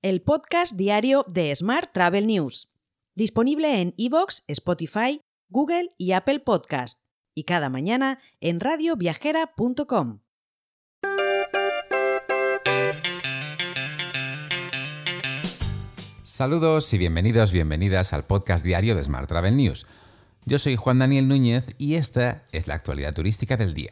el podcast diario de Smart Travel News, disponible en iVoox, Spotify, Google y Apple Podcast, y cada mañana en radioviajera.com. Saludos y bienvenidos, bienvenidas al podcast diario de Smart Travel News. Yo soy Juan Daniel Núñez y esta es la actualidad turística del día.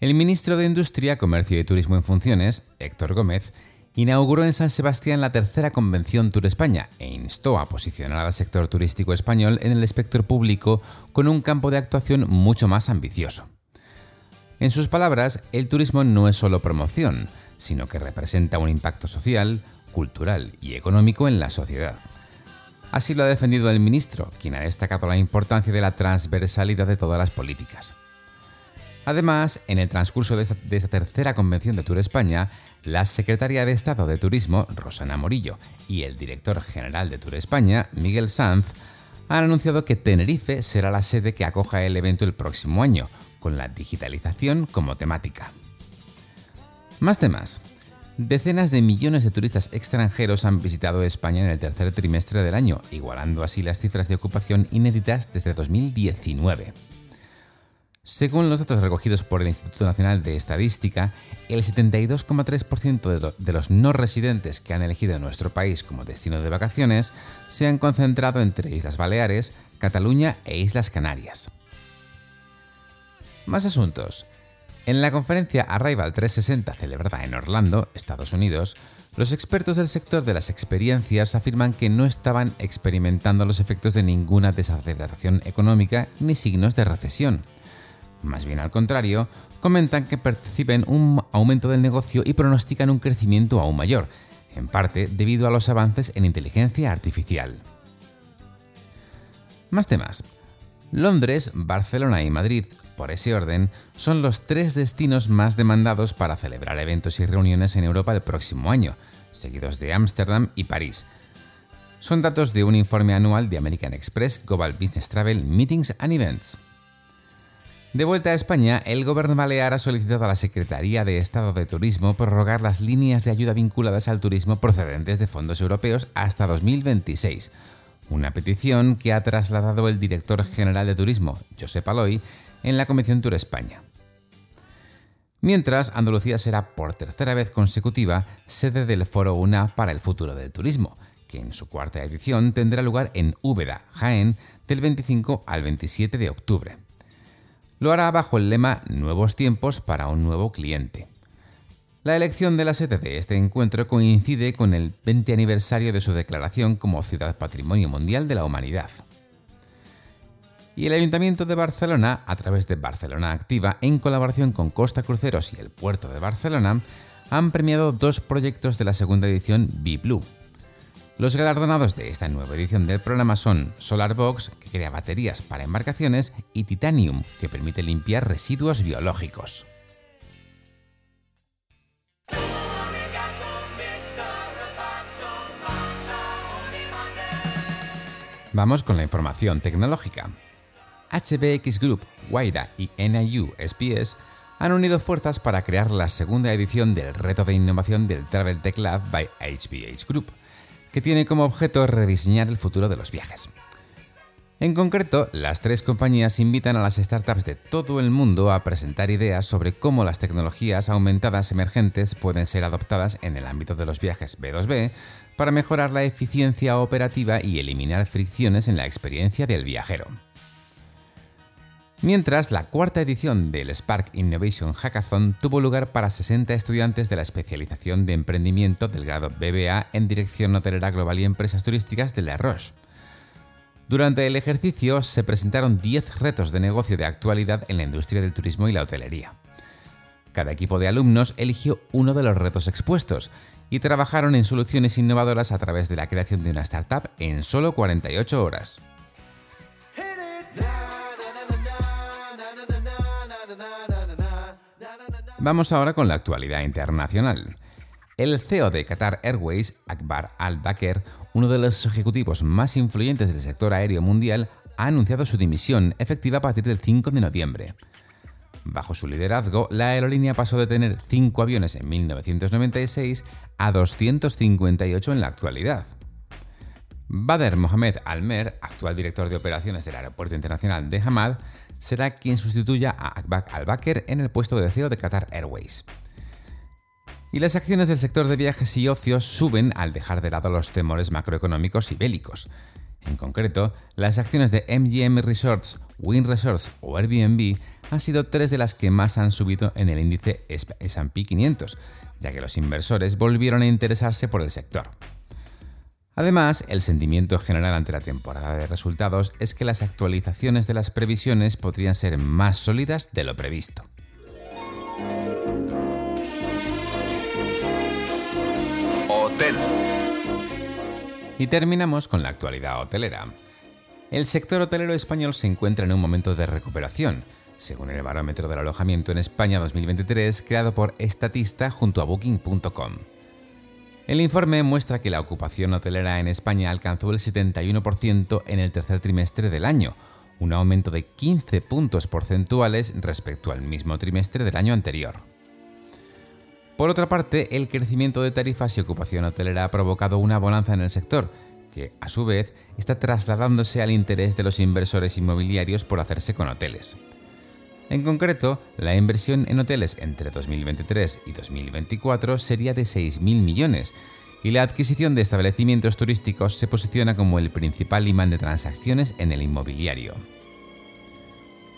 El ministro de Industria, Comercio y Turismo en funciones, Héctor Gómez, inauguró en San Sebastián la tercera convención Tour España e instó a posicionar al sector turístico español en el espectro público con un campo de actuación mucho más ambicioso. En sus palabras, el turismo no es solo promoción, sino que representa un impacto social, cultural y económico en la sociedad. Así lo ha defendido el ministro, quien ha destacado la importancia de la transversalidad de todas las políticas. Además, en el transcurso de esta, tercera convención de Tour España, la secretaria de Estado de Turismo, Rosana Morillo, y el director general de Tour España, Miguel Sanz, han anunciado que Tenerife será la sede que acoja el evento el próximo año, con la digitalización como temática. Más temas. Decenas de millones de turistas extranjeros han visitado España en el tercer trimestre del año, igualando así las cifras de ocupación inéditas desde 2019. Según los datos recogidos por el Instituto Nacional de Estadística, el 72,3% de los no residentes que han elegido nuestro país como destino de vacaciones se han concentrado entre Islas Baleares, Cataluña e Islas Canarias. Más asuntos. En la conferencia Arrival 360 celebrada en Orlando, Estados Unidos, los expertos del sector de las experiencias afirman que no estaban experimentando los efectos de ninguna desaceleración económica ni signos de recesión más bien al contrario, comentan que perciben un aumento del negocio y pronostican un crecimiento aún mayor, en parte debido a los avances en inteligencia artificial. Más temas. Londres, Barcelona y Madrid, por ese orden, son los tres destinos más demandados para celebrar eventos y reuniones en Europa el próximo año, seguidos de Ámsterdam y París. Son datos de un informe anual de American Express Global Business Travel Meetings and Events. De vuelta a España, el gobierno balear ha solicitado a la Secretaría de Estado de Turismo prorrogar las líneas de ayuda vinculadas al turismo procedentes de fondos europeos hasta 2026, una petición que ha trasladado el director general de Turismo, Josep Aloy, en la Comisión Tour España. Mientras, Andalucía será por tercera vez consecutiva sede del Foro UNA para el futuro del turismo, que en su cuarta edición tendrá lugar en Úbeda, Jaén, del 25 al 27 de octubre. Lo hará bajo el lema Nuevos tiempos para un nuevo cliente. La elección de la sede de este encuentro coincide con el 20 aniversario de su declaración como Ciudad Patrimonio Mundial de la Humanidad. Y el Ayuntamiento de Barcelona, a través de Barcelona Activa, en colaboración con Costa Cruceros y el Puerto de Barcelona, han premiado dos proyectos de la segunda edición B-Blue, los galardonados de esta nueva edición del programa son SolarBox, que crea baterías para embarcaciones, y Titanium, que permite limpiar residuos biológicos. Vamos con la información tecnológica. HBX Group, Waira y NIU SPS han unido fuerzas para crear la segunda edición del reto de innovación del Travel Tech Lab by HBH Group, que tiene como objeto rediseñar el futuro de los viajes. En concreto, las tres compañías invitan a las startups de todo el mundo a presentar ideas sobre cómo las tecnologías aumentadas emergentes pueden ser adoptadas en el ámbito de los viajes B2B para mejorar la eficiencia operativa y eliminar fricciones en la experiencia del viajero. Mientras, la cuarta edición del Spark Innovation Hackathon tuvo lugar para 60 estudiantes de la especialización de emprendimiento del grado BBA en Dirección Hotelera Global y Empresas Turísticas de La Roche. Durante el ejercicio se presentaron 10 retos de negocio de actualidad en la industria del turismo y la hotelería. Cada equipo de alumnos eligió uno de los retos expuestos y trabajaron en soluciones innovadoras a través de la creación de una startup en solo 48 horas. Vamos ahora con la actualidad internacional. El CEO de Qatar Airways, Akbar Al-Bakr, uno de los ejecutivos más influyentes del sector aéreo mundial, ha anunciado su dimisión efectiva a partir del 5 de noviembre. Bajo su liderazgo, la aerolínea pasó de tener 5 aviones en 1996 a 258 en la actualidad. Bader Mohamed Almer, actual director de operaciones del Aeropuerto Internacional de Hamad, será quien sustituya a Akbak Al-Bakr en el puesto de CEO de Qatar Airways. Y las acciones del sector de viajes y ocios suben al dejar de lado los temores macroeconómicos y bélicos. En concreto, las acciones de MGM Resorts, Wynn Resorts o Airbnb han sido tres de las que más han subido en el índice S&P 500, ya que los inversores volvieron a interesarse por el sector. Además, el sentimiento general ante la temporada de resultados es que las actualizaciones de las previsiones podrían ser más sólidas de lo previsto. Hotel. Y terminamos con la actualidad hotelera. El sector hotelero español se encuentra en un momento de recuperación, según el barómetro del alojamiento en España 2023 creado por Estatista junto a Booking.com. El informe muestra que la ocupación hotelera en España alcanzó el 71% en el tercer trimestre del año, un aumento de 15 puntos porcentuales respecto al mismo trimestre del año anterior. Por otra parte, el crecimiento de tarifas y ocupación hotelera ha provocado una bonanza en el sector, que a su vez está trasladándose al interés de los inversores inmobiliarios por hacerse con hoteles. En concreto, la inversión en hoteles entre 2023 y 2024 sería de 6.000 millones, y la adquisición de establecimientos turísticos se posiciona como el principal imán de transacciones en el inmobiliario.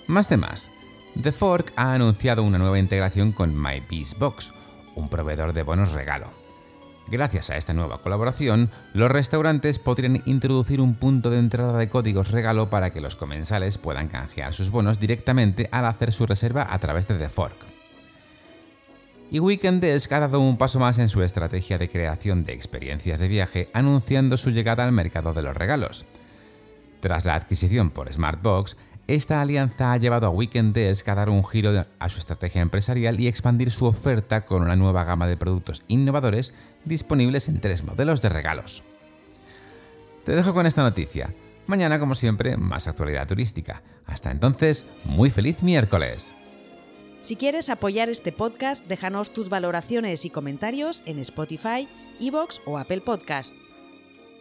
Más temas. The Fork ha anunciado una nueva integración con MyBeesBox, un proveedor de bonos regalo. Gracias a esta nueva colaboración, los restaurantes podrían introducir un punto de entrada de códigos regalo para que los comensales puedan canjear sus bonos directamente al hacer su reserva a través de The Fork. Y Weekend Desk ha dado un paso más en su estrategia de creación de experiencias de viaje anunciando su llegada al mercado de los regalos. Tras la adquisición por Smartbox, esta alianza ha llevado a Weekend Desk a dar un giro a su estrategia empresarial y expandir su oferta con una nueva gama de productos innovadores disponibles en tres modelos de regalos. Te dejo con esta noticia. Mañana, como siempre, más actualidad turística. Hasta entonces, muy feliz miércoles. Si quieres apoyar este podcast, déjanos tus valoraciones y comentarios en Spotify, Evox o Apple Podcast.